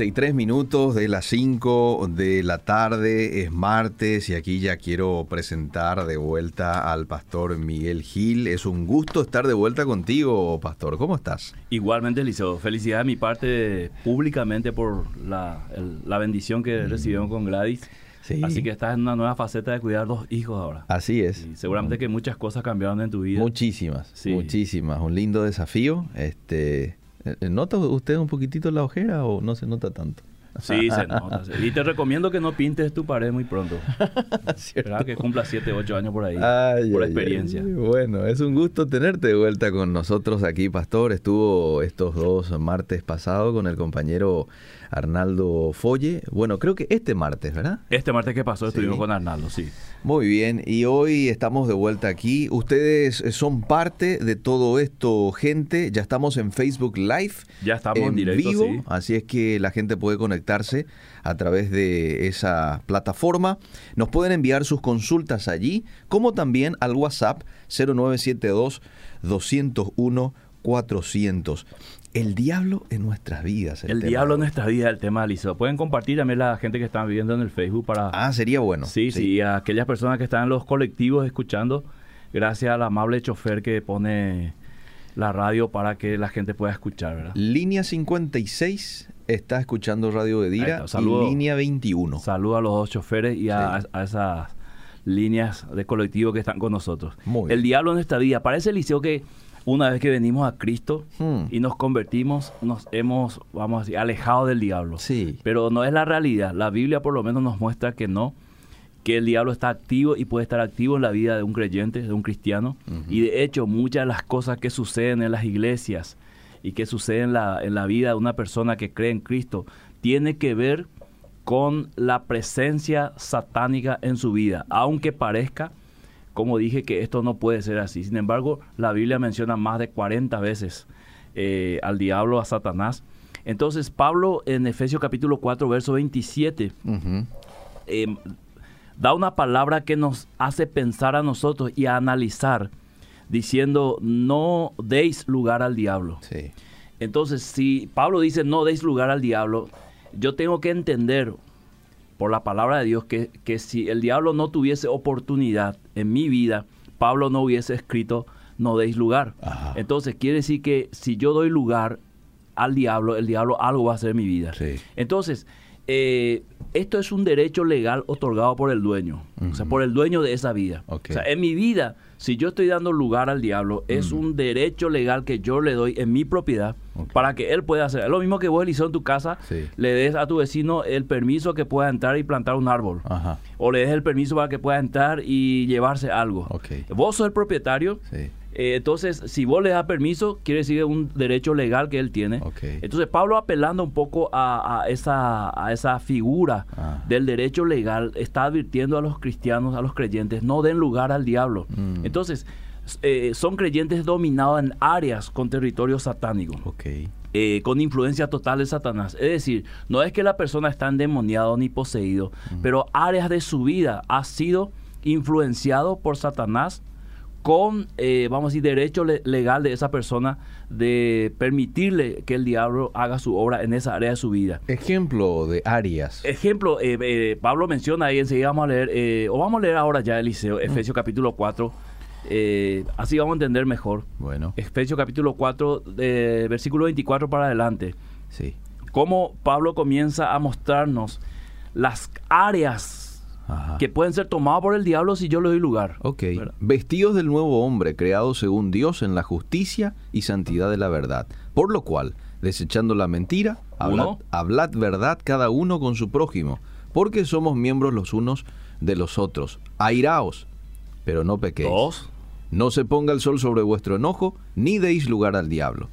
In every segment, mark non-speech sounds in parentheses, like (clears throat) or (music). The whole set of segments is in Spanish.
33 minutos de las 5 de la tarde, es martes y aquí ya quiero presentar de vuelta al pastor Miguel Gil. Es un gusto estar de vuelta contigo, pastor. ¿Cómo estás? Igualmente, Liceo. Felicidad de mi parte públicamente por la, bendición que recibieron con Gladys. Así que estás en una nueva faceta de cuidar dos hijos ahora. Así es. seguramente que muchas cosas cambiaron en tu vida. Muchísimas, muchísimas. Un lindo desafío. Este, ¿Nota usted un poquitito la ojera o no se nota tanto? Sí, se nota. Y te recomiendo que no pintes tu pared muy pronto. (laughs) Que cumpla 7, 8 años por ahí. por experiencia. Bueno, es un gusto tenerte de vuelta con nosotros aquí, Pastor. Estuvo estos dos martes pasados con el compañero Arnaldo Folle. Bueno, creo que este martes, ¿verdad? Este martes que pasó estuvimos con Arnaldo, sí. Muy bien, y hoy estamos de vuelta aquí. Ustedes son parte de todo esto, gente. Ya estamos en Facebook Live. Ya estamos en, directo, vivo, así es que la gente puede conectarse a través de esa plataforma. Nos pueden enviar sus consultas allí, como también al WhatsApp 0972 201 400 el diablo en nuestras vidas. El, diablo en nuestras vidas, el tema Liceo. Pueden compartir también la gente que están viendo en el Facebook para... Ah, sería bueno. Sí, sí, a aquellas personas que están en los colectivos escuchando, gracias al amable chofer que pone la radio para que la gente pueda escuchar, ¿verdad? Línea 56 está escuchando Radio de Dira y línea 21. Saludo a los dos choferes y a, esas líneas de colectivo que están con nosotros. Muy el diablo en nuestra vida. Parece, Liceo, que una vez que venimos a Cristo hmm. y nos convertimos, nos hemos, vamos a decir, alejado del diablo. Sí. Pero no es la realidad. La Biblia por lo menos nos muestra que no, que el diablo está activo y puede estar activo en la vida de un creyente, de un cristiano. Y de hecho, muchas de las cosas que suceden en las iglesias y que suceden en la, en la vida de una persona que cree en Cristo, tiene que ver con la presencia satánica en su vida, aunque parezca como dije que esto no puede ser así. Sin embargo, la Biblia menciona más de 40 veces eh, al diablo, a Satanás. Entonces, Pablo en Efesios capítulo 4, verso 27, em, da una palabra que nos hace pensar a nosotros y a analizar, diciendo, no deis lugar al diablo. Entonces, si Pablo dice, no deis lugar al diablo, yo tengo que entender por la palabra de Dios que, que si el diablo no tuviese oportunidad en mi vida, Pablo no hubiese escrito no deis lugar. Entonces quiere decir que si yo doy lugar al diablo, el diablo algo va a hacer en mi vida. Entonces, eh, esto es un derecho legal otorgado por el dueño, o sea, por el dueño de esa vida. O sea, en mi vida, si yo estoy dando lugar al diablo, es un derecho legal que yo le doy en mi propiedad para que él pueda hacer. Es lo mismo que vos, Eliseo, en tu casa, le des a tu vecino el permiso que pueda entrar y plantar un árbol. O le des el permiso para que pueda entrar y llevarse algo. Vos sos el propietario. Eh, entonces, si vos le das permiso, quiere decir un derecho legal que él tiene. Entonces, Pablo apelando un poco a, esa, a esa figura ah. del derecho legal, está advirtiendo a los cristianos, a los creyentes, no den lugar al diablo. Mm. Entonces, eh, son creyentes dominados en áreas con territorio satánico. Eh, con influencia total de Satanás. Es decir, no es que la persona está endemoniado ni poseído, pero áreas de su vida ha sido influenciado por Satanás con, eh, vamos a decir, derecho legal de esa persona de permitirle que el diablo haga su obra en esa área de su vida. Ejemplo de áreas. Ejemplo, Pablo menciona ahí, enseguida vamos a leer, o vamos a leer ahora ya Eliseo, Efesios capítulo 4, eh, así vamos a entender mejor. Bueno. Efesios capítulo 4, de versículo 24 para adelante. Sí. Cómo Pablo comienza a mostrarnos las áreas que pueden ser tomadas por el diablo si yo le doy lugar. Ok. Vestidos del nuevo hombre, creado según Dios en la justicia y santidad de la verdad. Por lo cual, desechando la mentira, hablad, hablad verdad cada uno con su prójimo, porque somos miembros los unos de los otros. Airaos pero no pequéis. No se ponga el sol sobre vuestro enojo, ni deis lugar al diablo.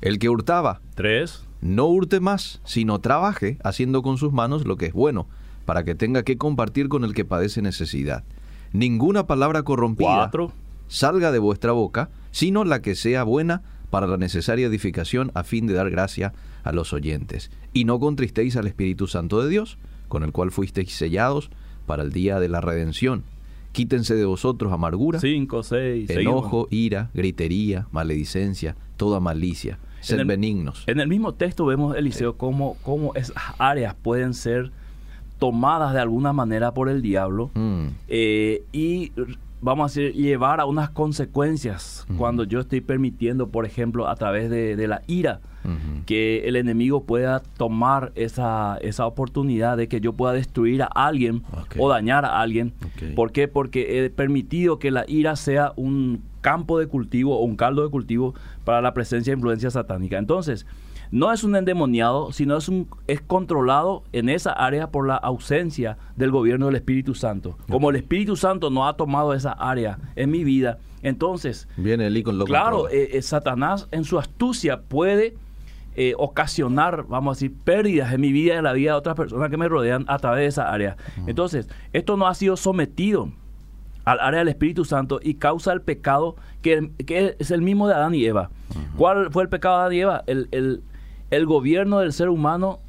El que hurtaba. Tres. No hurte más, sino trabaje, haciendo con sus manos lo que es bueno, para que tenga que compartir con el que padece necesidad. Ninguna palabra corrompida salga de vuestra boca, sino la que sea buena para la necesaria edificación a fin de dar gracia a los oyentes. Y no contristéis al Espíritu Santo de Dios, con el cual fuisteis sellados para el día de la redención. Quítense de vosotros amargura, Cinco, seis, enojo, ira, gritería, maledicencia, toda malicia. Ser benignos. En el mismo texto vemos, Eliseo, cómo, cómo esas áreas pueden ser tomadas de alguna manera por el diablo mm. eh, y vamos a decir, llevar a unas consecuencias cuando yo estoy permitiendo, por ejemplo, a través de, la ira, que el enemigo pueda tomar esa, esa oportunidad de que yo pueda destruir a alguien o dañar a alguien. ¿Por qué? Porque he permitido que la ira sea un campo de cultivo o un caldo de cultivo para la presencia de influencia satánica. Entonces, no es un endemoniado, sino es, un, es controlado en esa área por la ausencia del gobierno del Espíritu Santo. Como el Espíritu Santo no ha tomado esa área en mi vida, entonces... Viene el lo Claro, eh, eh, Satanás en su astucia puede eh, ocasionar, vamos a decir, pérdidas en mi vida y en la vida de otras personas que me rodean a través de esa área. Entonces, esto no ha sido sometido al área del Espíritu Santo y causa el pecado que, es el mismo de Adán y Eva. ¿Cuál fue el pecado de Adán y Eva? el, el gobierno del ser humano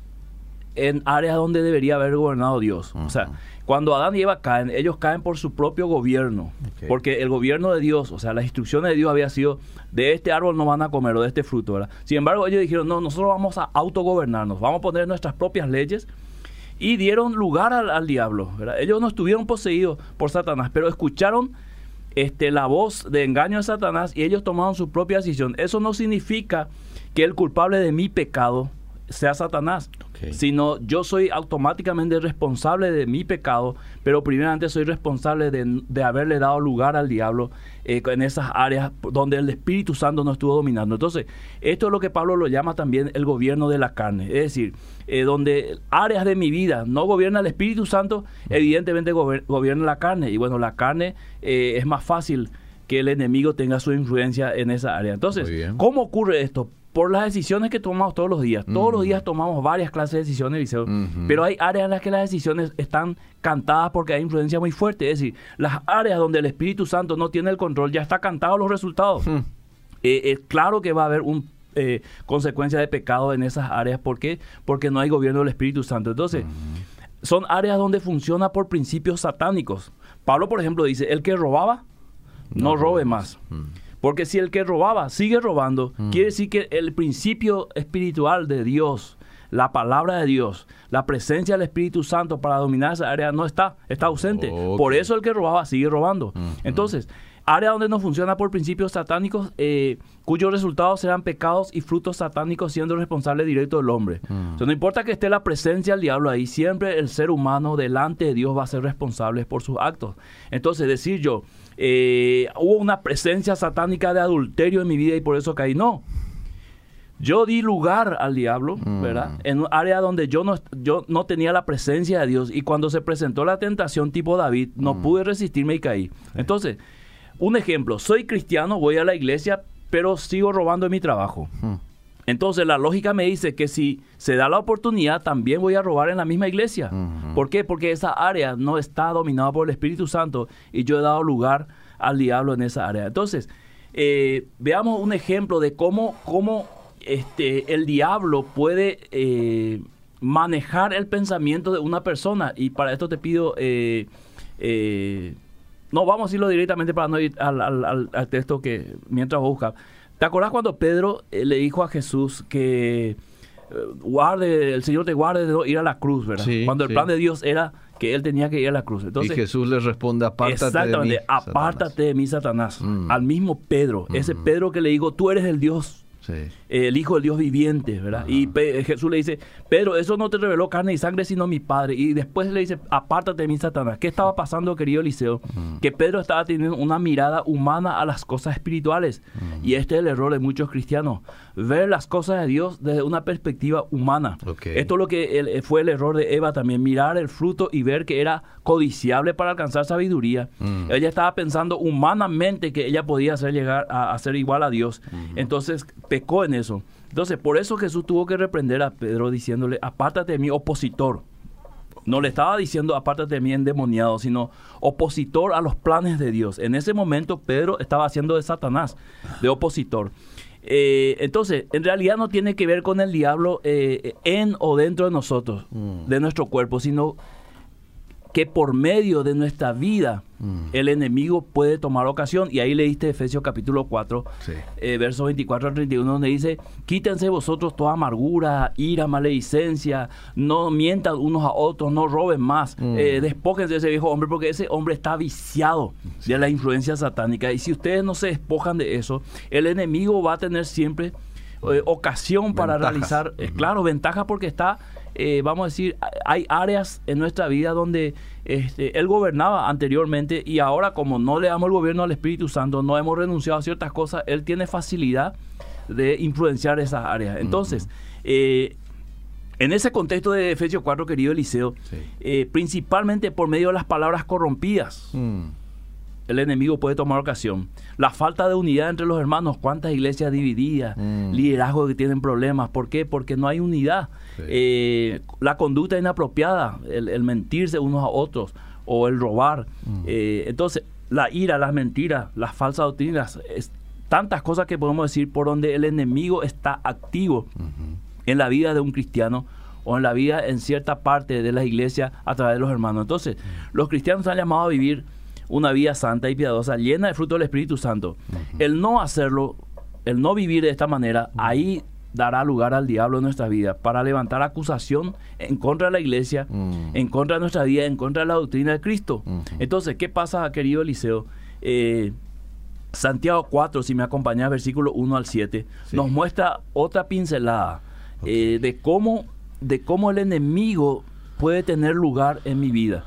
en áreas donde debería haber gobernado Dios. O sea, cuando Adán y Eva caen, ellos caen por su propio gobierno. Porque el gobierno de Dios, o sea, las instrucciones de Dios había sido, de este árbol no van a comer o de este fruto, ¿verdad? Sin embargo, ellos dijeron, no, nosotros vamos a autogobernarnos, vamos a poner nuestras propias leyes. Y dieron lugar al, diablo, ¿verdad? Ellos no estuvieron poseídos por Satanás, pero escucharon este, la voz de engaño de Satanás y ellos tomaron su propia decisión. Eso no significa que el culpable de mi pecado sea Satanás, sino yo soy automáticamente responsable de mi pecado, pero primeramente soy responsable de, haberle dado lugar al diablo eh, en esas áreas donde el Espíritu Santo no estuvo dominando. Entonces, esto es lo que Pablo lo llama también el gobierno de la carne, es decir, eh, donde áreas de mi vida no gobierna el Espíritu Santo, evidentemente gobierna la carne, y bueno, la carne eh, es más fácil que el enemigo tenga su influencia en esa área. Entonces, ¿cómo ocurre esto? Por las decisiones que tomamos todos los días. Todos los días tomamos varias clases de decisiones, Liceo, pero hay áreas en las que las decisiones están cantadas porque hay influencia muy fuerte. Es decir, las áreas donde el Espíritu Santo no tiene el control, ya está cantado los resultados. Eh, es claro que va a haber un eh, consecuencia de pecado en esas áreas. ¿Por qué? Porque no hay gobierno del Espíritu Santo. Entonces, son áreas donde funciona por principios satánicos. Pablo, por ejemplo, dice, el que robaba, no, robe más. Porque si el que robaba sigue robando, mm. quiere decir que el principio espiritual de Dios, la palabra de Dios, la presencia del Espíritu Santo para dominar esa área no está, está ausente. Por eso el que robaba sigue robando. Mm, mm. Entonces, área donde no funciona por principios satánicos, eh, cuyos resultados serán pecados y frutos satánicos siendo responsable directo del hombre. no importa que esté la presencia del diablo ahí, siempre el ser humano delante de Dios va a ser responsable por sus actos. Entonces, decir yo, eh, hubo una presencia satánica de adulterio en mi vida y por eso caí. No. Yo di lugar al diablo, mm. ¿verdad? En un área donde yo no, yo no tenía la presencia de Dios y cuando se presentó la tentación tipo David, no mm. pude resistirme y caí. Entonces, un ejemplo, soy cristiano, voy a la iglesia, pero sigo robando en mi trabajo. Mm. Entonces la lógica me dice que si se da la oportunidad, también voy a robar en la misma iglesia. ¿Por qué? Porque esa área no está dominada por el Espíritu Santo y yo he dado lugar al diablo en esa área. Entonces, eh, veamos un ejemplo de cómo, cómo este, el diablo puede eh, manejar el pensamiento de una persona. Y para esto te pido... Eh, no, vamos a decirlo directamente para no ir al, texto que mientras busca. ¿Te acordás cuando Pedro eh, le dijo a Jesús que eh, guarde, el Señor te guarde de ir a la cruz, ¿verdad? cuando el plan de Dios era que él tenía que ir a la cruz. Entonces, y Jesús le responde, apártate de mí, apártate de mí, Satanás. Mm. Al mismo Pedro, ese mm. Pedro que le dijo, tú eres el Dios el Hijo del Dios viviente, ¿verdad? Y Jesús le dice, Pedro, eso no te reveló carne y sangre, sino mi Padre. Y después le dice, apártate de mí, Satanás. ¿Qué estaba pasando, querido Eliseo? Que Pedro estaba teniendo una mirada humana a las cosas espirituales. Y este es el error de muchos cristianos. Ver las cosas de Dios desde una perspectiva humana. Esto es lo que fue el error de Eva también, mirar el fruto y ver que era codiciable para alcanzar sabiduría. Ella estaba pensando humanamente que ella podía hacer llegar a, ser igual a Dios. Entonces, en eso. Entonces, por eso Jesús tuvo que reprender a Pedro diciéndole, apártate de mí, opositor. No le estaba diciendo, apártate de mí, endemoniado, sino opositor a los planes de Dios. En ese momento, Pedro estaba haciendo de Satanás, de opositor. Eh, entonces, en realidad no tiene que ver con el diablo eh, en o dentro de nosotros, mm. de nuestro cuerpo, sino que por medio de nuestra vida mm. el enemigo puede tomar ocasión. Y ahí leíste Efesios capítulo 4, eh, versos 24 al 31, donde dice, quítense vosotros toda amargura, ira, maledicencia, no mientan unos a otros, no roben más, mm. eh, despójense de ese viejo hombre, porque ese hombre está viciado de la influencia satánica. Y si ustedes no se despojan de eso, el enemigo va a tener siempre eh, ocasión para realizar, claro, ventaja porque está eh, vamos a decir, hay áreas en nuestra vida donde este, Él gobernaba anteriormente y ahora como no le damos el gobierno al Espíritu Santo, no hemos renunciado a ciertas cosas, Él tiene facilidad de influenciar esas áreas. Entonces, eh, en ese contexto de Efesios 4, querido Eliseo, eh, principalmente por medio de las palabras corrompidas. Mm el enemigo puede tomar ocasión. La falta de unidad entre los hermanos, cuántas iglesias divididas, mm. liderazgos que tienen problemas. ¿Por qué? Porque no hay unidad. Eh, la conducta inapropiada, el, mentirse unos a otros o el robar. Mm. Eh, entonces, la ira, las mentiras, las falsas doctrinas, tantas cosas que podemos decir por donde el enemigo está activo en la vida de un cristiano o en la vida en cierta parte de la iglesia a través de los hermanos. Entonces, mm. los cristianos están llamados a vivir una vida santa y piadosa, llena de fruto del Espíritu Santo. El no hacerlo, el no vivir de esta manera, ahí dará lugar al diablo en nuestra vida para levantar acusación en contra de la iglesia, en contra de nuestra vida, en contra de la doctrina de Cristo. Entonces, ¿qué pasa, querido Eliseo? Eh, Santiago 4, si me acompañas, versículo 1 al 7, nos muestra otra pincelada eh, de, cómo, de cómo el enemigo puede tener lugar en mi vida.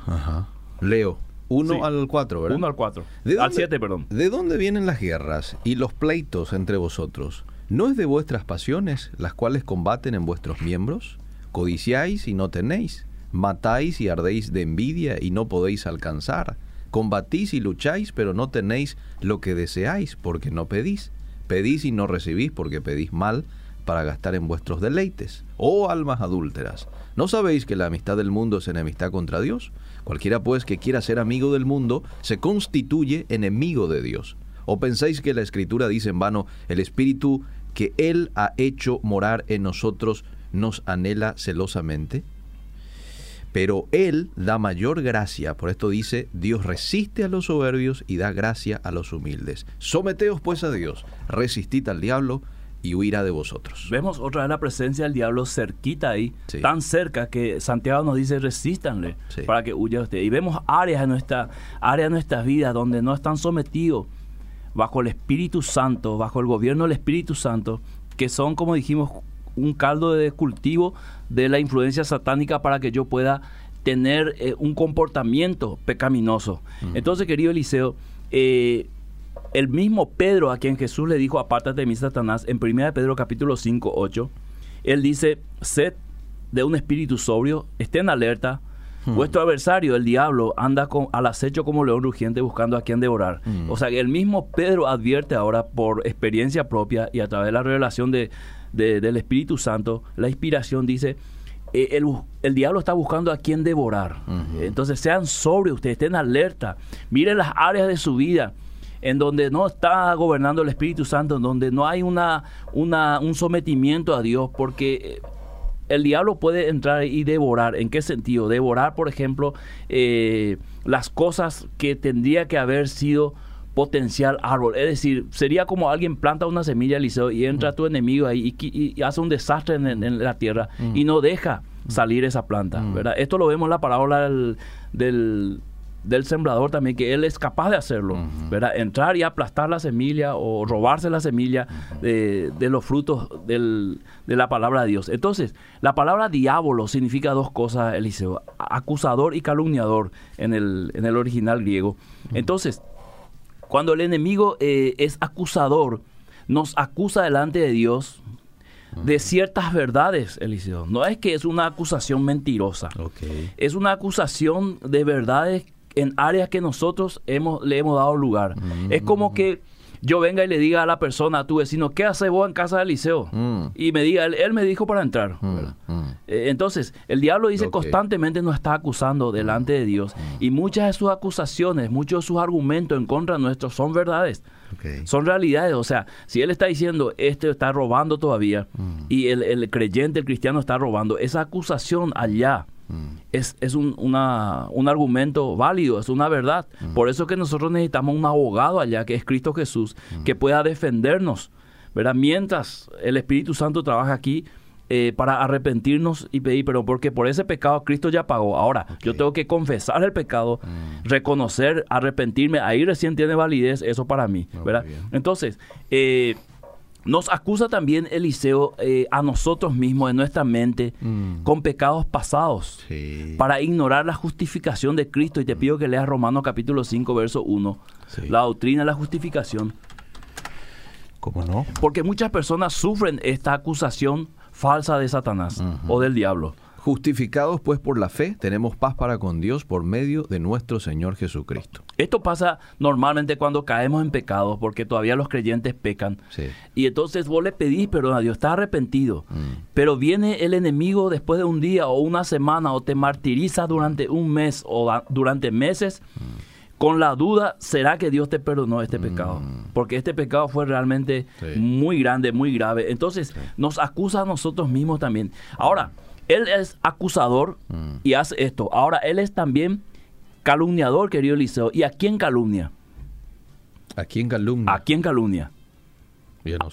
Leo. 1 al 4, ¿verdad? 1 al 4. Al 7, perdón. ¿De dónde vienen las guerras y los pleitos entre vosotros? ¿No es de vuestras pasiones las cuales combaten en vuestros miembros? Codiciáis y no tenéis. Matáis y ardéis de envidia y no podéis alcanzar. Combatís y lucháis, pero no tenéis lo que deseáis, porque no pedís. Pedís y no recibís, porque pedís mal, para gastar en vuestros deleites. Oh almas adúlteras, ¿no sabéis que la amistad del mundo es enemistad contra Dios? Cualquiera pues que quiera ser amigo del mundo se constituye enemigo de Dios. ¿O pensáis que la Escritura dice en vano, el Espíritu que Él ha hecho morar en nosotros nos anhela celosamente? Pero Él da mayor gracia, por esto dice, Dios resiste a los soberbios y da gracia a los humildes. Someteos pues a Dios, resistid al diablo y huirá de vosotros. Vemos otra vez la presencia del diablo cerquita ahí, tan cerca que Santiago nos dice resístanle para que huya usted. Y vemos áreas en nuestra áreas de nuestras vidas donde no están sometidos bajo el Espíritu Santo, bajo el gobierno del Espíritu Santo, que son como dijimos un caldo de cultivo de la influencia satánica para que yo pueda tener eh, un comportamiento pecaminoso. Entonces, querido Eliseo, eh, el mismo Pedro a quien Jesús le dijo, apártate de mí, Satanás, en 1 Pedro capítulo 5, 8, él dice, sed de un espíritu sobrio, estén alerta, hmm. Vuestro adversario, el diablo, anda con, al acecho como león rugiente buscando a quien devorar. Hmm. O sea que el mismo Pedro advierte ahora por experiencia propia y a través de la revelación de, del Espíritu Santo, la inspiración dice, eh, el, el, diablo está buscando a quien devorar. Entonces sean sobrios, ustedes estén alerta, miren las áreas de su vida en donde no está gobernando el Espíritu Santo, en donde no hay una, una, un sometimiento a Dios, porque eh, el diablo puede entrar y devorar. ¿En qué sentido? Devorar, por ejemplo, eh, las cosas que tendría que haber sido potencial árbol. Es decir, sería como alguien planta una semilla, Eliseo, y entra tu enemigo ahí y, hace un desastre en, la tierra y no deja salir esa planta. ¿verdad? Esto lo vemos en la parábola del del sembrador también, que él es capaz de hacerlo, ¿verdad? Entrar y aplastar la semilla o robarse la semilla de, los frutos de la palabra de Dios. Entonces, la palabra diablo significa dos cosas, Eliseo, acusador y calumniador en el, en el original griego. Entonces, cuando el enemigo eh, es acusador, nos acusa delante de Dios, de ciertas verdades, Eliseo. No es que es una acusación mentirosa. Es una acusación de verdades en áreas que nosotros hemos, le hemos dado lugar. Es como mm. que yo venga y le diga a la persona, a tu vecino, ¿qué hace vos en casa del liceo? Mm. Y me diga, él, me dijo para entrar. Mm, eh, entonces, el diablo dice constantemente nos está acusando delante de Dios. Y muchas de sus acusaciones, muchos de sus argumentos en contra nuestro son verdades. Son realidades. O sea, si él está diciendo, este está robando todavía, y el, el creyente, el cristiano está robando, esa acusación allá mm. es, es un, una, un, argumento válido, es una verdad. Mm. Por eso que nosotros necesitamos un abogado allá, que es Cristo Jesús, mm. que pueda defendernos. ¿verdad? Mientras el Espíritu Santo trabaja aquí, eh, para arrepentirnos y pedir pero porque por ese pecado Cristo ya pagó. Ahora, yo tengo que confesar el pecado, reconocer, arrepentirme, ahí recién tiene validez eso para mí, ¿verdad? Entonces, eh, nos acusa también Eliseo eh, a nosotros mismos, en nuestra mente, mm. con pecados pasados, para ignorar la justificación de Cristo. Y te pido que leas Romanos capítulo 5, verso 1, la doctrina de la justificación. ¿Cómo no? Porque muchas personas sufren esta acusación falsa de Satanás o del diablo. Justificados pues por la fe, tenemos paz para con Dios por medio de nuestro Señor Jesucristo. Esto pasa normalmente cuando caemos en pecado, porque todavía los creyentes pecan. Y entonces vos le pedís perdón a Dios, estás arrepentido. Mm. Pero viene el enemigo después de un día o una semana o te martiriza durante un mes o durante meses. Mm. Con la duda, ¿será que Dios te perdonó este pecado? Mm. Porque este pecado fue realmente muy grande, muy grave. Entonces, nos acusa a nosotros mismos también. Ahora, él es acusador mm. y hace esto. Ahora, él es también calumniador, querido Eliseo. ¿Y a quién calumnia? ¿A quién calumnia? ¿A quién calumnia?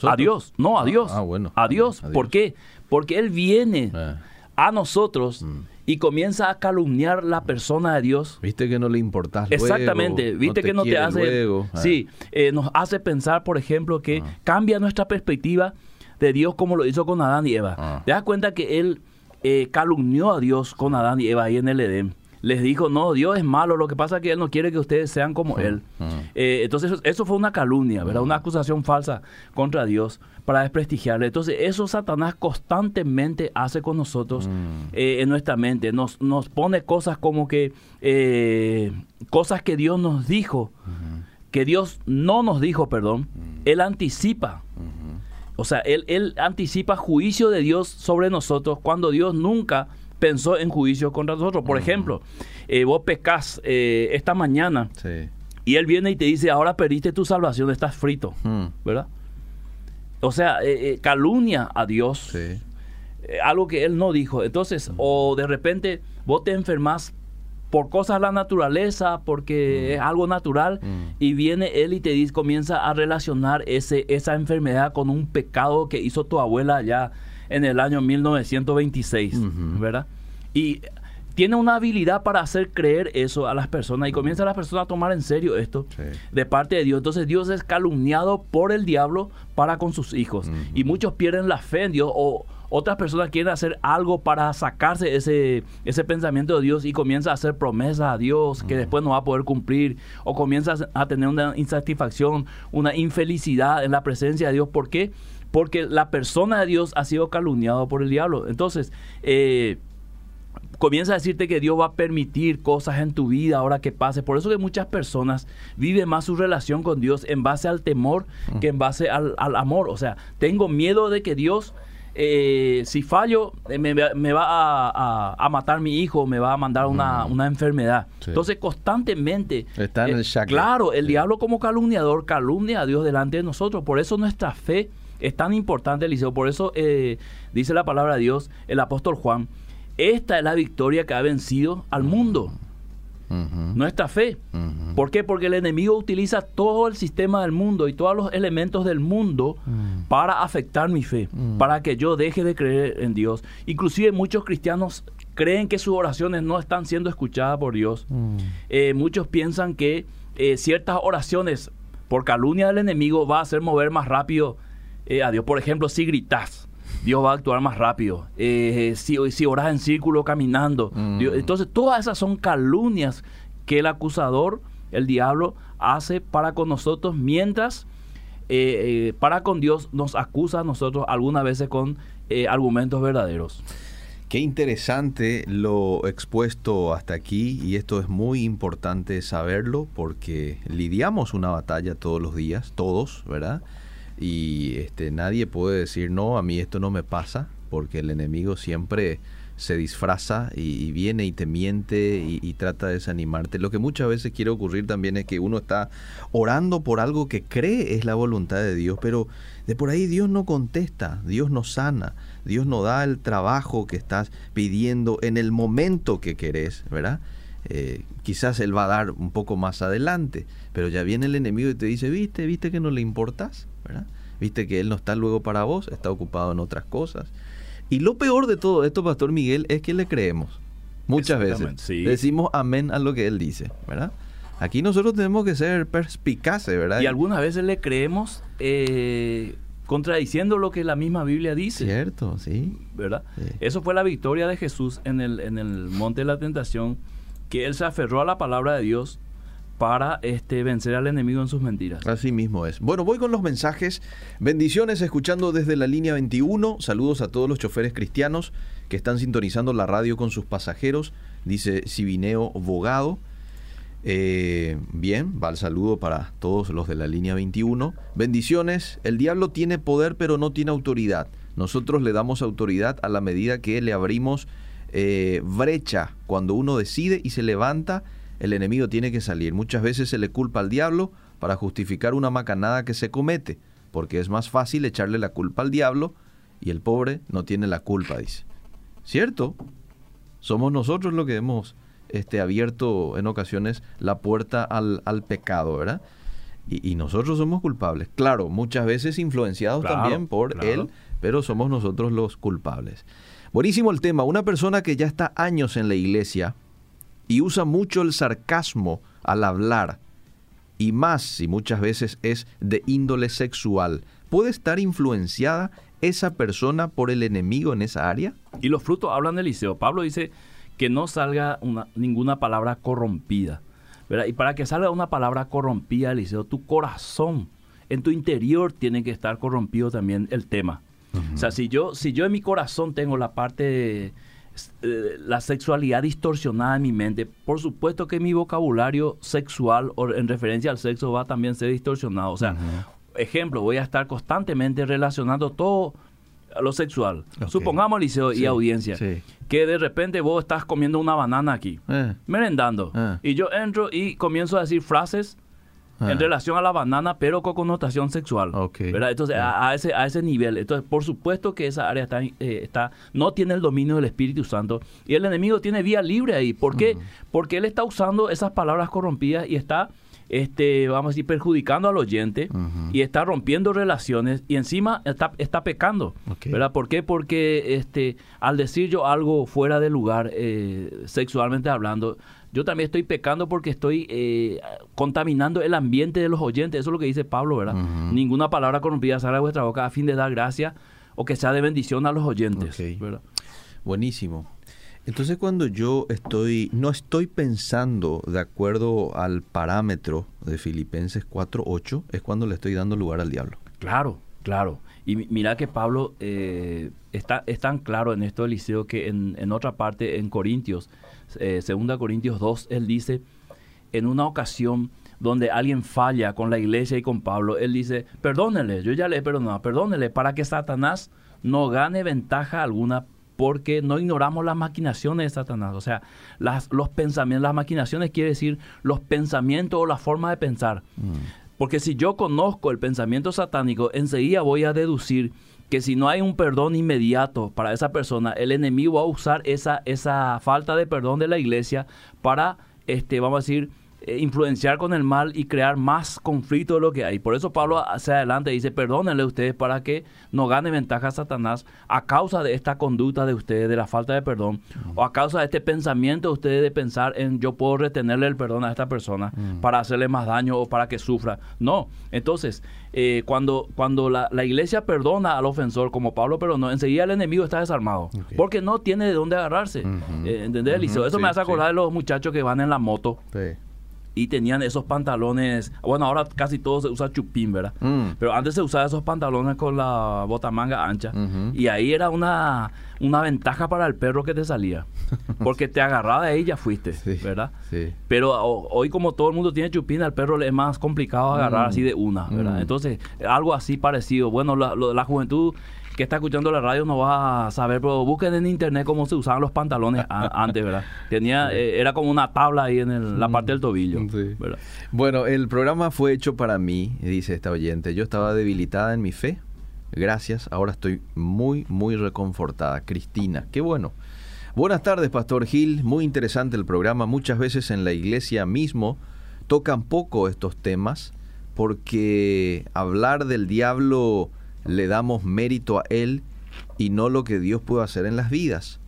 a, Dios. No, a ah, Dios. Ah, bueno. A Dios. ¿Por qué? Porque Él viene ah. a nosotros mm. y comienza a calumniar la persona de Dios. Viste que no le importa. Exactamente. Viste que no te hace. Sí, eh, nos hace pensar, por ejemplo, que cambia nuestra perspectiva de Dios como lo hizo con Adán y Eva. Te das cuenta que Él eh, calumnió a Dios con Adán y Eva ahí en el Edén. Les dijo, no, Dios es malo, lo que pasa es que Él no quiere que ustedes sean como Él. Eh, entonces eso fue una calumnia, ¿verdad? Una acusación falsa contra Dios para desprestigiarle. Entonces eso Satanás constantemente hace con nosotros eh, en nuestra mente. Nos, nos pone cosas como que, cosas que Dios nos dijo, que Dios no nos dijo, perdón. Él anticipa. O sea, él, anticipa juicio de Dios sobre nosotros cuando Dios nunca pensó en juicio contra nosotros. Por ejemplo, eh, vos pecas eh, esta mañana y Él viene y te dice, ahora perdiste tu salvación, estás frito, hmm. ¿verdad? O sea, eh, calumnia a Dios. algo que Él no dijo. Entonces, o de repente vos te enfermas por cosas de la naturaleza, porque mm. es algo natural, mm. y viene él y te dice, comienza a relacionar ese, esa enfermedad con un pecado que hizo tu abuela ya en el año 1926, ¿verdad? Y tiene una habilidad para hacer creer eso a las personas y comienza a las personas a tomar en serio esto de parte de Dios. Entonces Dios es calumniado por el diablo para con sus hijos. Y muchos pierden la fe en Dios o otras personas quieren hacer algo para sacarse ese, ese pensamiento de Dios y comienza a hacer promesas a Dios que después no va a poder cumplir o comienza a tener una insatisfacción, una infelicidad en la presencia de Dios. ¿Por qué? Porque la persona de Dios ha sido calumniado por el diablo. Entonces, eh, comienza a decirte que Dios va a permitir cosas en tu vida ahora que pase. Por eso que muchas personas viven más su relación con Dios en base al temor que en base al, al amor. O sea, tengo miedo de que Dios eh, si fallo, eh, me, va a, matar mi hijo, me va a mandar una, mm. enfermedad. Entonces, constantemente. Está en el eh, Claro, el diablo como calumniador calumnia a Dios delante de nosotros. Por eso nuestra fe es tan importante, Eliseo. Por eso dice la palabra de Dios, el apóstol Juan. Esta es la victoria que ha vencido al mundo nuestra fe. ¿Por qué? Porque el enemigo utiliza todo el sistema del mundo y todos los elementos del mundo para afectar mi fe, para que yo deje de creer en Dios. Inclusive muchos cristianos creen que sus oraciones no están siendo escuchadas por Dios. Eh, muchos piensan que eh, ciertas oraciones por calumnia del enemigo va a hacer mover más rápido eh, a Dios. Por ejemplo, si gritas Dios va a actuar más rápido. Eh, si, si oras en círculo caminando. Mm. entonces, todas esas son calumnias que el acusador, el diablo, hace para con nosotros mientras eh, eh, para con Dios nos acusa a nosotros algunas veces con argumentos verdaderos. Qué interesante lo expuesto hasta aquí y esto es muy importante saberlo porque lidiamos una batalla todos los días, todos, ¿verdad? Y este, nadie puede decir, no, a mí esto no me pasa, porque el enemigo siempre se disfraza y, viene y te miente y, trata de desanimarte. Lo que muchas veces quiere ocurrir también es que uno está orando por algo que cree es la voluntad de Dios, pero de por ahí Dios no contesta, Dios no sana, Dios no da el trabajo que estás pidiendo en el momento que querés, ¿verdad? Eh, quizás Él va a dar un poco más adelante, pero ya viene el enemigo y te dice, viste, viste que no le importas, ¿verdad? Viste que Él no está luego para vos, está ocupado en otras cosas. Y lo peor de todo esto, Pastor Miguel, es que le creemos. Muchas veces. Decimos amén a lo que él dice, ¿verdad? Aquí nosotros tenemos que ser perspicaces, ¿verdad? Y algunas veces le creemos eh, contradiciendo lo que la misma Biblia dice. Cierto, sí. ¿Verdad? Eso fue la victoria de Jesús en el, en el monte de la tentación, que él se aferró a la palabra de Dios para este, vencer al enemigo en sus mentiras. Así mismo es. Bueno, voy con los mensajes. Bendiciones, escuchando desde la línea 21. Saludos a todos los choferes cristianos que están sintonizando la radio con sus pasajeros. Dice Sibineo Bogado. Eh, bien, va el saludo para todos los de la línea 21. Bendiciones. El diablo tiene poder pero no tiene autoridad. Nosotros le damos autoridad a la medida que le abrimos eh, brecha cuando uno decide y se levanta el enemigo tiene que salir. Muchas veces se le culpa al diablo para justificar una macanada que se comete, porque es más fácil echarle la culpa al diablo y el pobre no tiene la culpa, dice. ¿Cierto? Somos nosotros los que hemos este, abierto en ocasiones la puerta al, pecado, ¿verdad? Y, nosotros somos culpables. Claro, muchas veces influenciados también por él, pero somos nosotros los culpables. Buenísimo el tema. Una persona que ya está años en la iglesia, y usa mucho el sarcasmo al hablar, y más si muchas veces es de índole sexual, ¿puede estar influenciada esa persona por el enemigo en esa área? Y los frutos hablan del liceo. Pablo dice que no salga ninguna palabra corrompida. Y para que salga una palabra corrompida, Eliseo, tu corazón, en tu interior tiene que estar corrompido también el tema. O sea, si yo, si yo en mi corazón tengo la parte la sexualidad distorsionada en mi mente, por supuesto que mi vocabulario sexual o en referencia al sexo va a también ser distorsionado. O sea, ejemplo, voy a estar constantemente relacionando todo a lo sexual. Supongamos, Liceo y audiencia, que de repente vos estás comiendo una banana aquí, eh. merendando, eh. y yo entro y comienzo a decir frases en ah. relación a la banana, pero con connotación sexual. Entonces, a, ese, a ese nivel. Entonces, por supuesto que esa área está, eh, está, no tiene el dominio del Espíritu Santo y el enemigo tiene vía libre ahí. ¿Por qué? Porque él está usando esas palabras corrompidas y está este, vamos a decir, perjudicando al oyente y está rompiendo relaciones y encima está, está pecando. ¿Verdad? ¿Por qué? Porque este, al decir yo algo fuera de lugar, eh, sexualmente hablando, yo también estoy pecando porque estoy eh, contaminando el ambiente de los oyentes. Eso es lo que dice Pablo, ¿verdad? Ninguna palabra corrompida salga de vuestra boca a fin de dar gracia o que sea de bendición a los oyentes. Buenísimo. Entonces cuando yo estoy, no estoy pensando de acuerdo al parámetro de Filipenses 4.8, es cuando le estoy dando lugar al diablo. Claro, claro. Y mira que Pablo eh, está, es tan claro en esto, Eliseo, que en, en otra parte, en Corintios, eh, segunda Corintios 2, él dice, en una ocasión donde alguien falla con la iglesia y con Pablo, él dice, perdónele, yo ya le he perdonado, perdónele, para que Satanás no gane ventaja alguna porque no ignoramos las maquinaciones de Satanás. O sea, las, los pensamientos, las maquinaciones quiere decir los pensamientos o la forma de pensar. Mm. Porque si yo conozco el pensamiento satánico, enseguida voy a deducir que si no hay un perdón inmediato para esa persona, el enemigo va a usar esa, esa falta de perdón de la iglesia para, este, vamos a decir, eh, influenciar con el mal y crear más conflicto de lo que hay. Por eso Pablo hacia adelante dice, perdónenle ustedes para que no gane ventaja a Satanás a causa de esta conducta de ustedes, de la falta de perdón, o a causa de este pensamiento de ustedes de pensar en yo puedo retenerle el perdón a esta persona para hacerle más daño o para que sufra. No, entonces, eh, cuando, cuando la, iglesia perdona al ofensor, como Pablo perdonó, enseguida el enemigo está desarmado, porque no tiene de dónde agarrarse. Eh, ¿Entendés, Eso me hace acordar de los muchachos que van en la moto. Sí y tenían esos pantalones. Bueno, ahora casi todo se usa chupín, ¿verdad? Mm. Pero antes se usaba esos pantalones con la bota manga ancha. Y ahí era una, una ventaja para el perro que te salía. (laughs) Porque te agarraba de ahí y ya fuiste, ¿verdad? Sí. Pero hoy, como todo el mundo tiene chupín, al perro le es más complicado agarrar mm. así de una, ¿verdad? Mm. Entonces, algo así parecido. Bueno, la, la juventud que está escuchando la radio no va a saber, pero busquen en internet cómo se usaban los pantalones (laughs) antes, ¿verdad? Tenía, eh, era como una tabla ahí en la mm, parte del tobillo. Bueno, el programa fue hecho para mí, dice esta oyente. Yo estaba debilitada en mi fe. Gracias, ahora estoy muy, muy reconfortada. Cristina, qué bueno. Buenas tardes, Pastor Gil. Muy interesante el programa. Muchas veces en la iglesia mismo tocan poco estos temas porque hablar del diablo le damos mérito a él y no lo que Dios puede hacer en las vidas.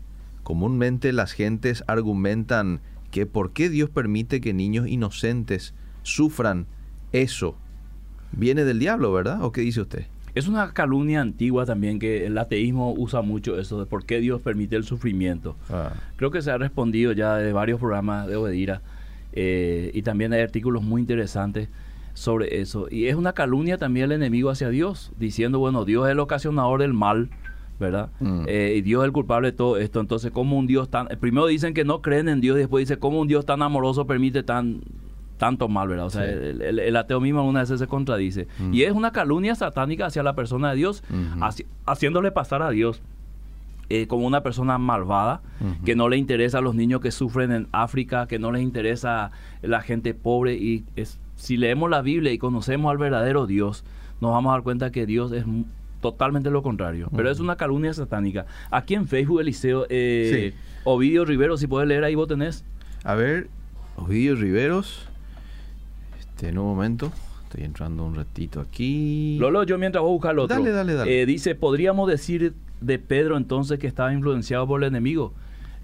Comúnmente las gentes argumentan que por qué Dios permite que niños inocentes sufran eso. Viene del diablo, ¿verdad? ¿O qué dice usted? Es una calumnia antigua también que el ateísmo usa mucho eso de por qué Dios permite el sufrimiento. Ah. Creo que se ha respondido ya de varios programas de Obedira eh, y también hay artículos muy interesantes sobre eso. Y es una calumnia también el enemigo hacia Dios, diciendo, bueno, Dios es el ocasionador del mal, ¿verdad? Mm. Eh, y Dios es el culpable de todo esto. Entonces, ¿cómo un Dios tan... Primero dicen que no creen en Dios y después dice, ¿cómo un Dios tan amoroso permite tan tanto mal, ¿verdad? O sea, el, ateo mismo una vez se contradice. Mm. Y es una calumnia satánica hacia la persona de Dios, haciéndole pasar a Dios eh, como una persona malvada, que no le interesa a los niños que sufren en África, que no les interesa la gente pobre. Y es, si leemos la Biblia y conocemos al verdadero Dios, nos vamos a dar cuenta que Dios es totalmente lo contrario. Pero es una calumnia satánica. Aquí en Facebook, Eliseo, eh, Ovidio Rivero, si puedes leer ahí, vos tenés. A ver, Ovidio Riveros. Este, en un momento. Estoy entrando un ratito aquí. Lolo, yo mientras voy a buscar el otro. Dale, dale, dale. Eh, dice, podríamos decir de Pedro entonces que estaba influenciado por el enemigo.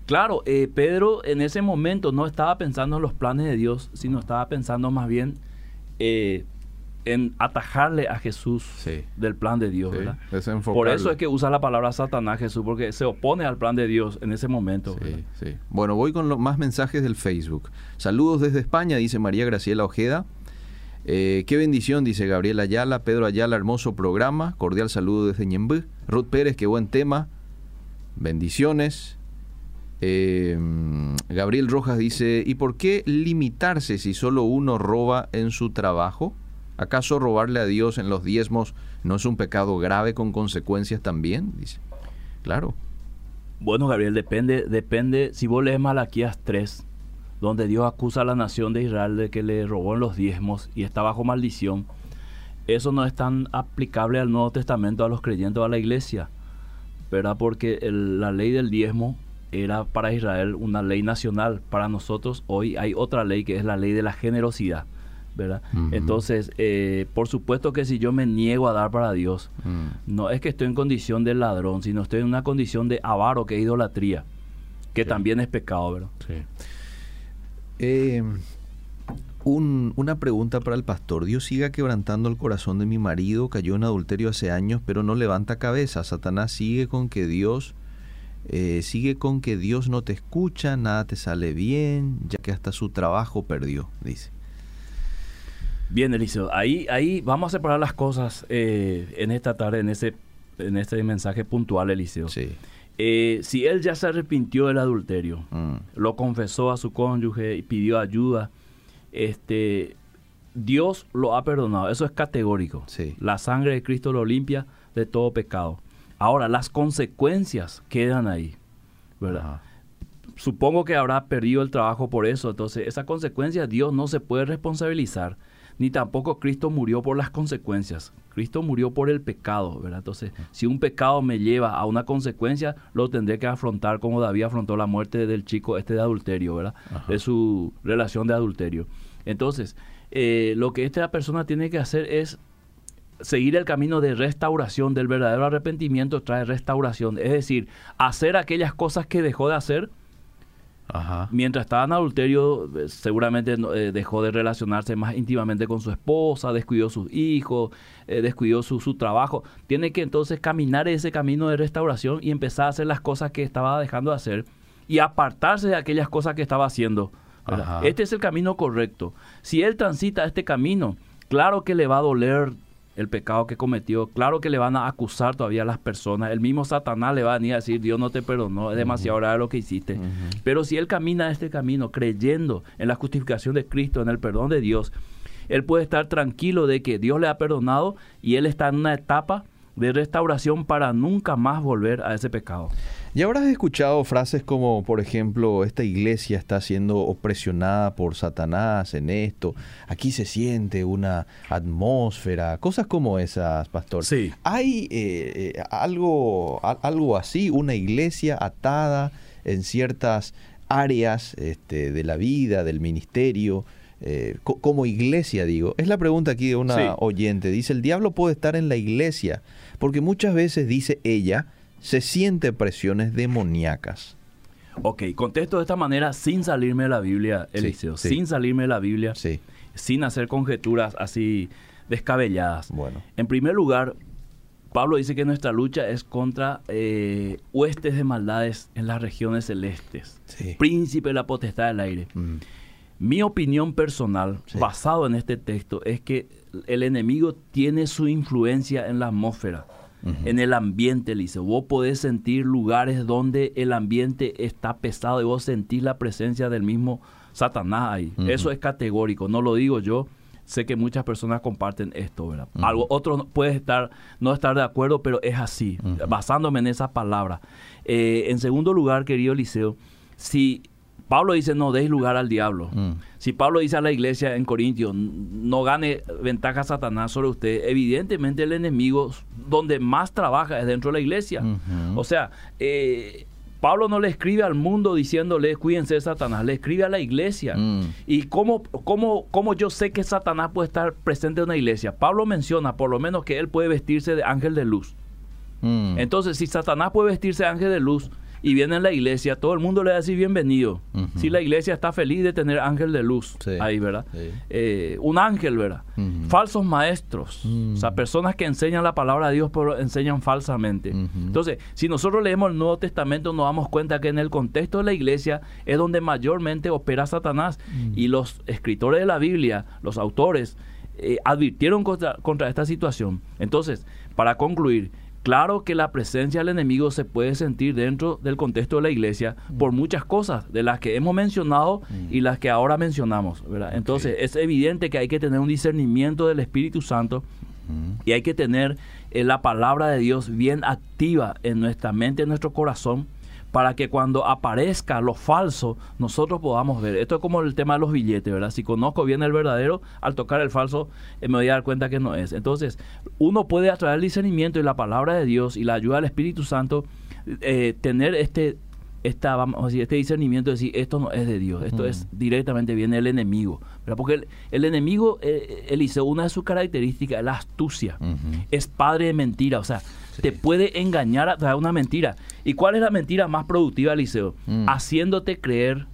Claro, eh, Pedro en ese momento no estaba pensando en los planes de Dios, sino estaba pensando más bien eh, en atajarle a Jesús del plan de Dios. Por eso es que usa la palabra Satanás Jesús, porque se opone al plan de Dios en ese momento. Bueno, voy con los más mensajes del Facebook. Saludos desde España, dice María Graciela Ojeda. Eh, qué bendición, dice Gabriel Ayala, Pedro Ayala, hermoso programa. Cordial saludo desde Ñembú. Ruth Pérez, qué buen tema. Bendiciones. Eh, Gabriel Rojas dice, ¿y por qué limitarse si solo uno roba en su trabajo? ¿Acaso robarle a Dios en los diezmos no es un pecado grave con consecuencias también? Dice. Claro. Bueno, Gabriel, depende, depende, si vos lees Malaquías 3, donde Dios acusa a la nación de Israel de que le robó en los diezmos y está bajo maldición, eso no es tan aplicable al Nuevo Testamento a los creyentes a la iglesia, ¿verdad? Porque la ley del diezmo era para Israel una ley nacional. Para nosotros hoy hay otra ley que es la ley de la generosidad. ¿verdad? Entonces, eh, por supuesto que si yo me niego a dar para Dios, mm. no es que estoy en condición de ladrón, sino estoy en una condición de avaro, que es idolatría, que también es pecado, ¿verdad? Sí. Eh, una pregunta para el pastor. Dios siga quebrantando el corazón de mi marido, cayó en adulterio hace años, pero no levanta cabeza. Satanás sigue con que Dios, eh, sigue con que Dios no te escucha, nada te sale bien, ya que hasta su trabajo perdió, dice. Bien, Eliseo, ahí, ahí vamos a separar las cosas eh, en esta tarde, en ese, en este mensaje puntual, Eliseo. Sí. Eh, si él ya se arrepintió del adulterio, mm. lo confesó a su cónyuge y pidió ayuda, este, Dios lo ha perdonado. Eso es categórico. La sangre de Cristo lo limpia de todo pecado. Ahora, las consecuencias quedan ahí, ¿verdad? Supongo que habrá perdido el trabajo por eso. Entonces, esa consecuencia Dios no se puede responsabilizar ni tampoco Cristo murió por las consecuencias. Cristo murió por el pecado, ¿verdad? Entonces, si un pecado me lleva a una consecuencia, lo tendré que afrontar como David afrontó la muerte del chico este de adulterio, ¿verdad? De su relación de adulterio. Entonces, eh, lo que esta persona tiene que hacer es seguir el camino de restauración, del verdadero arrepentimiento trae restauración. Es decir, hacer aquellas cosas que dejó de hacer Mientras estaba en adulterio, eh, seguramente eh, dejó de relacionarse más íntimamente con su esposa, descuidó sus hijos, eh, descuidó su, su, trabajo. Tiene que entonces caminar ese camino de restauración y empezar a hacer las cosas que estaba dejando de hacer y apartarse de aquellas cosas que estaba haciendo. Este es el camino correcto. Si él transita este camino, claro que le va a doler el pecado que cometió. Claro que le van a acusar todavía a las personas. El mismo Satanás le va a venir a decir, Dios no te perdonó, es demasiado raro lo que hiciste. Pero si él camina este camino creyendo en la justificación de Cristo, en el perdón de Dios, él puede estar tranquilo de que Dios le ha perdonado y él está en una etapa de restauración para nunca más volver a ese pecado. Y habrás escuchado frases como, por ejemplo, esta iglesia está siendo opresionada por Satanás en esto, aquí se siente una atmósfera, cosas como esas, pastor. Sí. ¿Hay eh, eh, algo, algo así, una iglesia atada en ciertas áreas este, de la vida, del ministerio? Eh, como iglesia, digo. Es la pregunta aquí de una oyente. Dice, el diablo puede estar en la iglesia, porque muchas veces, dice ella, se siente presiones demoníacas. Ok, contesto de esta manera sin salirme de la Biblia, Eliseo, sin salirme de la Biblia, sin hacer conjeturas así descabelladas. Bueno. En primer lugar, Pablo dice que nuestra lucha es contra eh, huestes de maldades en las regiones celestes, príncipe de la potestad del aire. Mm. Mi opinión personal, basado en este texto, es que el enemigo tiene su influencia en la atmósfera, en el ambiente, Lice. Vos podés sentir lugares donde el ambiente está pesado y vos sentís la presencia del mismo Satanás ahí. Eso es categórico, no lo digo yo. Sé que muchas personas comparten esto, ¿verdad? Algo, otro puede estar, no estar de acuerdo, pero es así, basándome en esa palabra. Eh, en segundo lugar, querido Liceo, si Pablo dice no deis lugar al diablo. Mm. Si Pablo dice a la iglesia en Corintios no gane ventaja Satanás sobre usted, evidentemente el enemigo donde más trabaja es dentro de la iglesia. O sea, eh, Pablo no le escribe al mundo diciéndole cuídense de Satanás, le escribe a la iglesia. Mm. ¿Y cómo, cómo, cómo yo sé que Satanás puede estar presente en una iglesia? Pablo menciona por lo menos que él puede vestirse de ángel de luz. Mm. Entonces, si Satanás puede vestirse de ángel de luz, y viene a la iglesia, todo el mundo le da así bienvenido. Si la iglesia está feliz de tener ángel de luz ahí, ¿verdad? Eh, un ángel, ¿verdad? Falsos maestros, o sea, personas que enseñan la palabra de Dios pero enseñan falsamente. Entonces, si nosotros leemos el Nuevo Testamento nos damos cuenta que en el contexto de la iglesia es donde mayormente opera Satanás y los escritores de la Biblia, los autores, eh, advirtieron contra, contra esta situación. Entonces, para concluir, Claro que la presencia del enemigo se puede sentir dentro del contexto de la iglesia por muchas cosas, de las que hemos mencionado y las que ahora mencionamos. Entonces es evidente que hay que tener un discernimiento del Espíritu Santo y hay que tener eh, la palabra de Dios bien activa en nuestra mente, en nuestro corazón, para que cuando aparezca lo falso, nosotros podamos ver. Esto es como el tema de los billetes, ¿verdad? Si conozco bien el verdadero, al tocar el falso, eh, me voy a dar cuenta que no es. Entonces, uno puede a través del discernimiento y la palabra de Dios y la ayuda del Espíritu Santo, eh, tener este esta, vamos a decir, este discernimiento de decir esto no es de Dios, esto es directamente viene del enemigo. ¿verdad? Porque el, enemigo, eh, Eliseo, una de sus características es la astucia, es padre de mentira, o sea, te puede engañar a través de una mentira. ¿Y cuál es la mentira más productiva, Eliseo? Mm. Haciéndote creer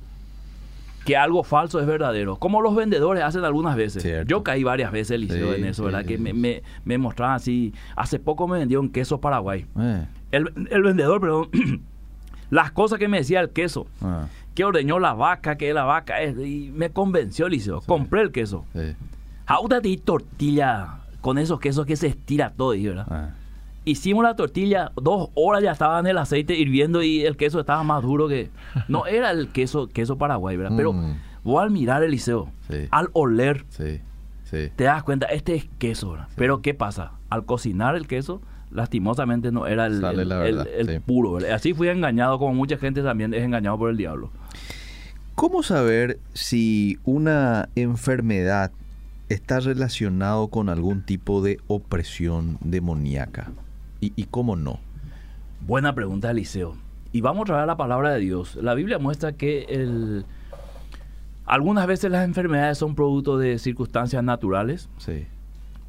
que algo falso es verdadero. Como los vendedores hacen algunas veces. Yo caí varias veces, Eliseo, en eso, ¿verdad? que me, me, mostraban así. Hace poco me vendió un queso paraguay. Eh. El, el, vendedor, perdón. (clears throat) las cosas que me decía el queso. Ah. Que ordeñó la vaca, que la vaca es. Y me convenció, Eliseo. Compré el queso. Sí. tortilla con esos quesos que se estira todo, ¿verdad? Ah hicimos la tortilla, dos horas ya estaba en el aceite hirviendo y el queso estaba más duro que... No (laughs) era el queso, queso paraguay, ¿verdad? Pero mm. vos al mirar el liceo, al oler, te das cuenta, este es queso, ¿verdad? Pero ¿qué pasa? Al cocinar el queso, lastimosamente no era el, el, puro, ¿verdad? Así fui engañado, como mucha gente también es engañado por el diablo. ¿Cómo saber si una enfermedad está relacionado con algún tipo de opresión demoníaca? Y, cómo no? Buena pregunta, Eliseo. Y vamos a ver la palabra de Dios. La Biblia muestra que el, algunas veces las enfermedades son producto de circunstancias naturales. Sí.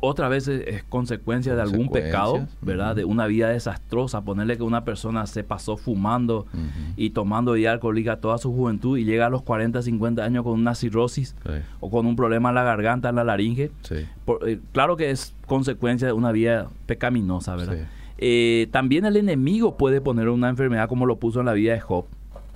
Otras veces es consecuencia de algún pecado, ¿verdad? De una vida desastrosa. Ponerle que una persona se pasó fumando y tomando bebida alcohólica toda su juventud y llega a los 40, 50 años con una cirrosis o con un problema en la garganta, en la laringe. Eh, claro que es consecuencia de una vida pecaminosa, ¿verdad? Eh, también el enemigo puede poner una enfermedad como lo puso en la vida de Job.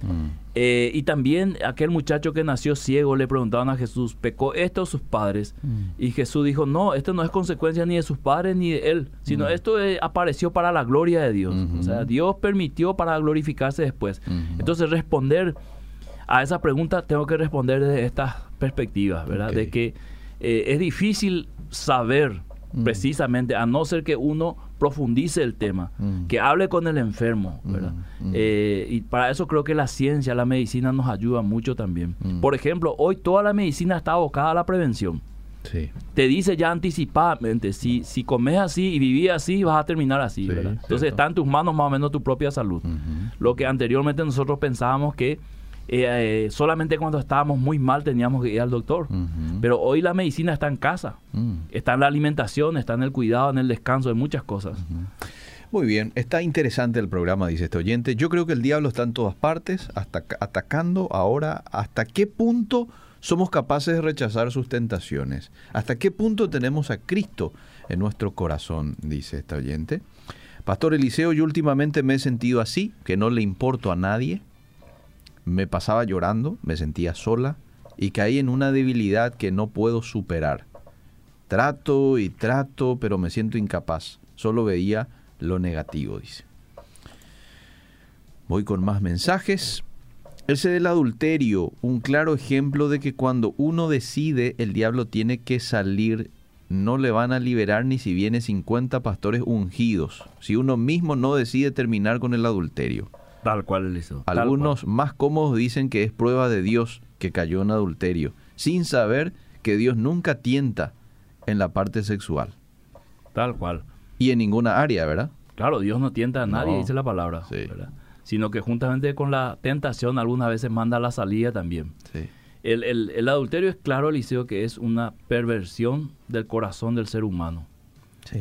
Mm. Eh, y también aquel muchacho que nació ciego le preguntaban a Jesús, ¿pecó esto o sus padres? Mm. Y Jesús dijo, no, esto no es consecuencia ni de sus padres ni de él, sino mm. esto eh, apareció para la gloria de Dios. O sea, Dios permitió para glorificarse después. Entonces responder a esa pregunta tengo que responder desde estas perspectivas, ¿verdad? De que es difícil saber mm. precisamente, a no ser que uno profundice el tema, mm. que hable con el enfermo, ¿verdad? Eh, y para eso creo que la ciencia, la medicina nos ayuda mucho también. Por ejemplo, hoy toda la medicina está abocada a la prevención. Te dice ya anticipadamente, si, si comes así y vivís así, vas a terminar así, ¿verdad? Entonces está en tus manos más o menos tu propia salud. Lo que anteriormente nosotros pensábamos que eh, eh, solamente cuando estábamos muy mal teníamos que ir al doctor. Pero hoy la medicina está en casa, mm. está en la alimentación, está en el cuidado, en el descanso, en muchas cosas. Muy bien, está interesante el programa, dice este oyente. Yo creo que el diablo está en todas partes, hasta atacando ahora. ¿Hasta qué punto somos capaces de rechazar sus tentaciones? ¿Hasta qué punto tenemos a Cristo en nuestro corazón? Dice este oyente. Pastor Eliseo, yo últimamente me he sentido así, que no le importo a nadie. Me pasaba llorando, me sentía sola y caí en una debilidad que no puedo superar. Trato y trato, pero me siento incapaz. Solo veía lo negativo, dice. Voy con más mensajes. El del adulterio, un claro ejemplo de que cuando uno decide, el diablo tiene que salir. No le van a liberar ni si viene 50 pastores ungidos. Si uno mismo no decide terminar con el adulterio. Tal cual hizo. Algunos más cómodos dicen que es prueba de Dios que cayó en adulterio, sin saber que Dios nunca tienta en la parte sexual. Tal cual. Y en ninguna área, ¿verdad? Claro, Dios no tienta a nadie, dice la palabra. Sí sino que juntamente con la tentación algunas veces manda la salida también. El, adulterio es claro, Eliseo, que es una perversión del corazón del ser humano.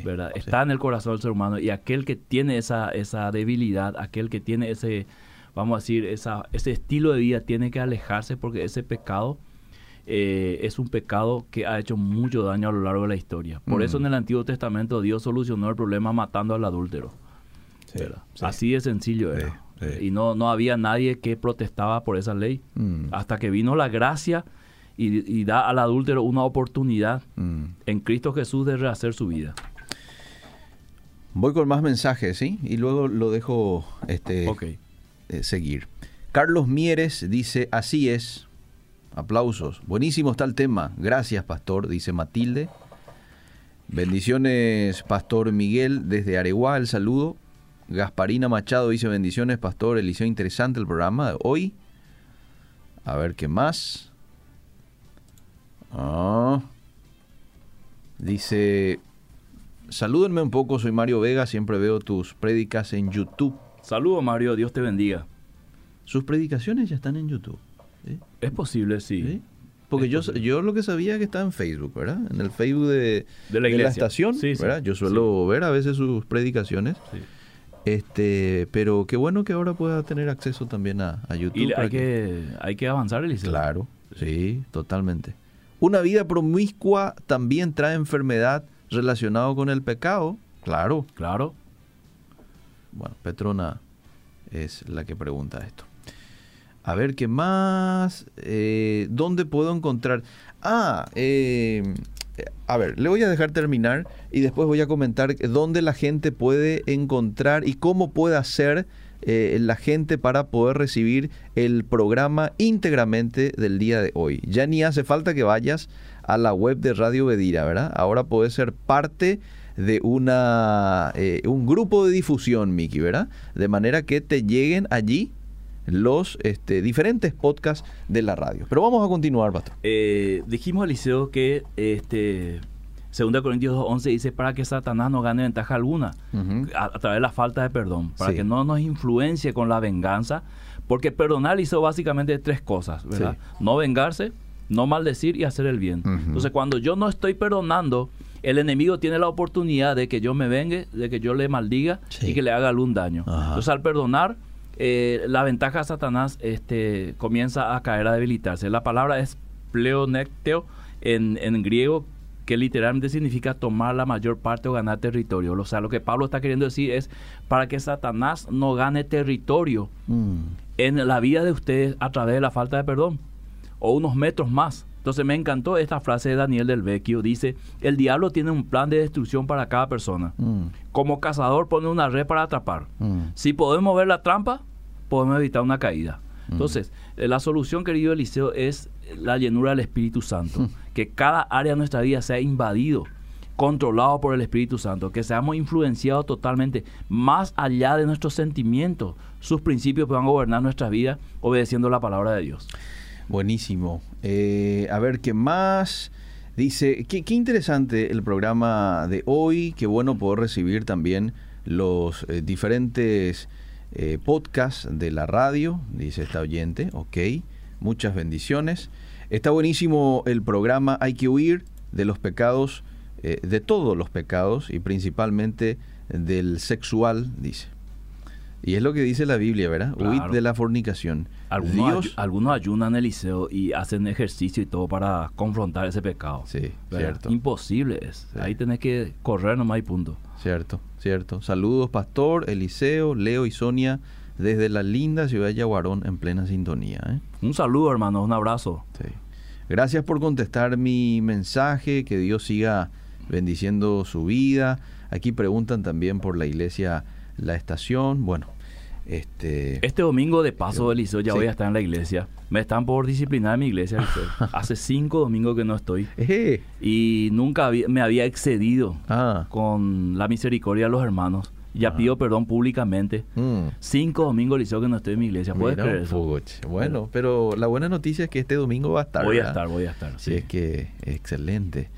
¿Verdad? Está en el corazón del ser humano y aquel que tiene esa, esa debilidad, aquel que tiene ese, vamos a decir, esa, ese estilo de vida tiene que alejarse porque ese pecado eh, es un pecado que ha hecho mucho daño a lo largo de la historia. Por eso mm. en el Antiguo Testamento Dios solucionó el problema matando al adúltero. Así de sencillo era. Y no, no había nadie que protestaba por esa ley. Mm. Hasta que vino la gracia y, da al adúltero una oportunidad mm. en Cristo Jesús de rehacer su vida. Voy con más mensajes, ¿sí? Y luego lo dejo este, eh, seguir. Carlos Mieres dice, así es. Aplausos. Buenísimo está el tema. Gracias, pastor, dice Matilde. Bendiciones, Pastor Miguel, desde Areguá, el saludo. Gasparina Machado dice bendiciones, pastor Eliseo, interesante el programa de hoy. A ver qué más. Ah. Dice, salúdenme un poco, soy Mario Vega, siempre veo tus prédicas en YouTube. Saludo Mario, Dios te bendiga. Sus predicaciones ya están en YouTube. Es posible, sí. Porque yo, yo lo que sabía que está en Facebook, ¿verdad? En el Facebook de, la, estación, ¿verdad? Yo suelo ver a veces sus predicaciones. Sí. Este, pero qué bueno que ahora pueda tener acceso también a, YouTube. Y hay que, hay que avanzar, Eliseo. Claro, sí, totalmente. Una vida promiscua también trae enfermedad relacionada con el pecado. Claro. Claro. Bueno, Petrona es la que pregunta esto. A ver, ¿qué más? Eh, ¿Dónde puedo encontrar? Ah, eh, a ver, le voy a dejar terminar y después voy a comentar dónde la gente puede encontrar y cómo puede hacer eh, la gente para poder recibir el programa íntegramente del día de hoy. Ya ni hace falta que vayas a la web de Radio Bedira, ¿verdad? Ahora puedes ser parte de una, eh, un grupo de difusión, Miki, ¿verdad? De manera que te lleguen allí los este, diferentes podcasts de la radio. Pero vamos a continuar, Pastor. Eh, dijimos, Eliseo, que este, 2 Corintios 11 dice para que Satanás no gane ventaja alguna a, través de la falta de perdón, para que no nos influencie con la venganza, porque perdonar hizo básicamente tres cosas, ¿verdad? No vengarse, no maldecir y hacer el bien. Entonces, cuando yo no estoy perdonando, el enemigo tiene la oportunidad de que yo me vengue, de que yo le maldiga y que le haga algún daño. Entonces, al perdonar, eh, la ventaja de Satanás este, comienza a caer, a debilitarse. La palabra es pleonecteo en, en griego, que literalmente significa tomar la mayor parte o ganar territorio. O sea, lo que Pablo está queriendo decir es para que Satanás no gane territorio mm. en la vida de ustedes a través de la falta de perdón o unos metros más. Entonces me encantó esta frase de Daniel del Vecchio. Dice, el diablo tiene un plan de destrucción para cada persona. Mm. Como cazador pone una red para atrapar. Mm. Si podemos ver la trampa, podemos evitar una caída. Entonces, eh, la solución, querido Eliseo, es la llenura del Espíritu Santo. (laughs) Que cada área de nuestra vida sea invadido controlados por el Espíritu Santo, que seamos influenciados totalmente, más allá de nuestros sentimientos, sus principios puedan gobernar nuestra vida obedeciendo la palabra de Dios. Buenísimo. Eh, a ver, ¿qué más? Dice, qué, interesante el programa de hoy, qué bueno poder recibir también los eh, diferentes eh, podcasts de la radio, dice esta oyente, ok, muchas bendiciones. Está buenísimo el programa, hay que huir de los pecados eh, de todos los pecados y principalmente del sexual, dice. Y es lo que dice la Biblia, ¿verdad? Huid de la fornicación. Algunos, algunos ayunan el liceo y hacen ejercicio y todo para confrontar ese pecado. Sí, cierto. Imposible es. Ahí tenés que correr nomás y punto. Cierto, cierto. Saludos, Pastor, Eliseo, Leo y Sonia, desde la linda ciudad de Yaguarón en plena sintonía. ¿eh? Un saludo, hermano, un abrazo. Sí. Gracias por contestar mi mensaje. Que Dios siga bendiciendo su vida. Aquí preguntan también por la iglesia La Estación. Bueno, este... Este domingo de paso, Eliseo, ya voy a estar en la iglesia. Me están por disciplinar en mi iglesia, (laughs) Hace cinco domingos que no estoy. y nunca me había excedido ah. con la misericordia de los hermanos. Ya ah. pido perdón públicamente. Mm. Cinco domingos, Eliseo, que no estoy en mi iglesia. ¿Puedes creer eso? Bueno, pero la buena noticia es que este domingo va a estar. Voy a estar, voy a estar. Sí, es que excelente.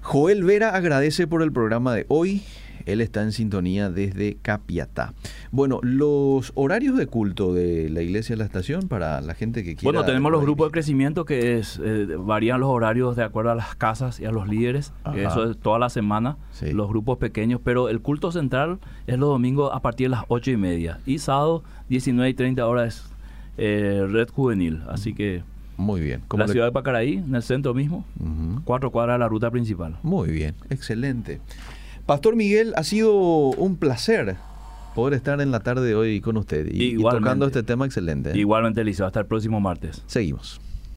Joel Vera agradece por el programa de hoy. Él está en sintonía desde Capiatá. Bueno, los horarios de culto de la iglesia de la estación para la gente que quiera. Bueno, tenemos los grupos de crecimiento que es, eh, varían los horarios de acuerdo a las casas y a los líderes. Eso es toda la semana, los grupos pequeños. Pero el culto central es los domingos a partir de las ocho y media. Y sábado, 19 y 30 horas, eh, Red Juvenil. Así que muy bien. la ciudad de Pacaraí, en el centro mismo, cuatro cuadras de la ruta principal. Muy bien, excelente. Pastor Miguel, ha sido un placer poder estar en la tarde de hoy con usted y, tocando este tema excelente. Igualmente, Eliseo, hasta el próximo martes. Seguimos.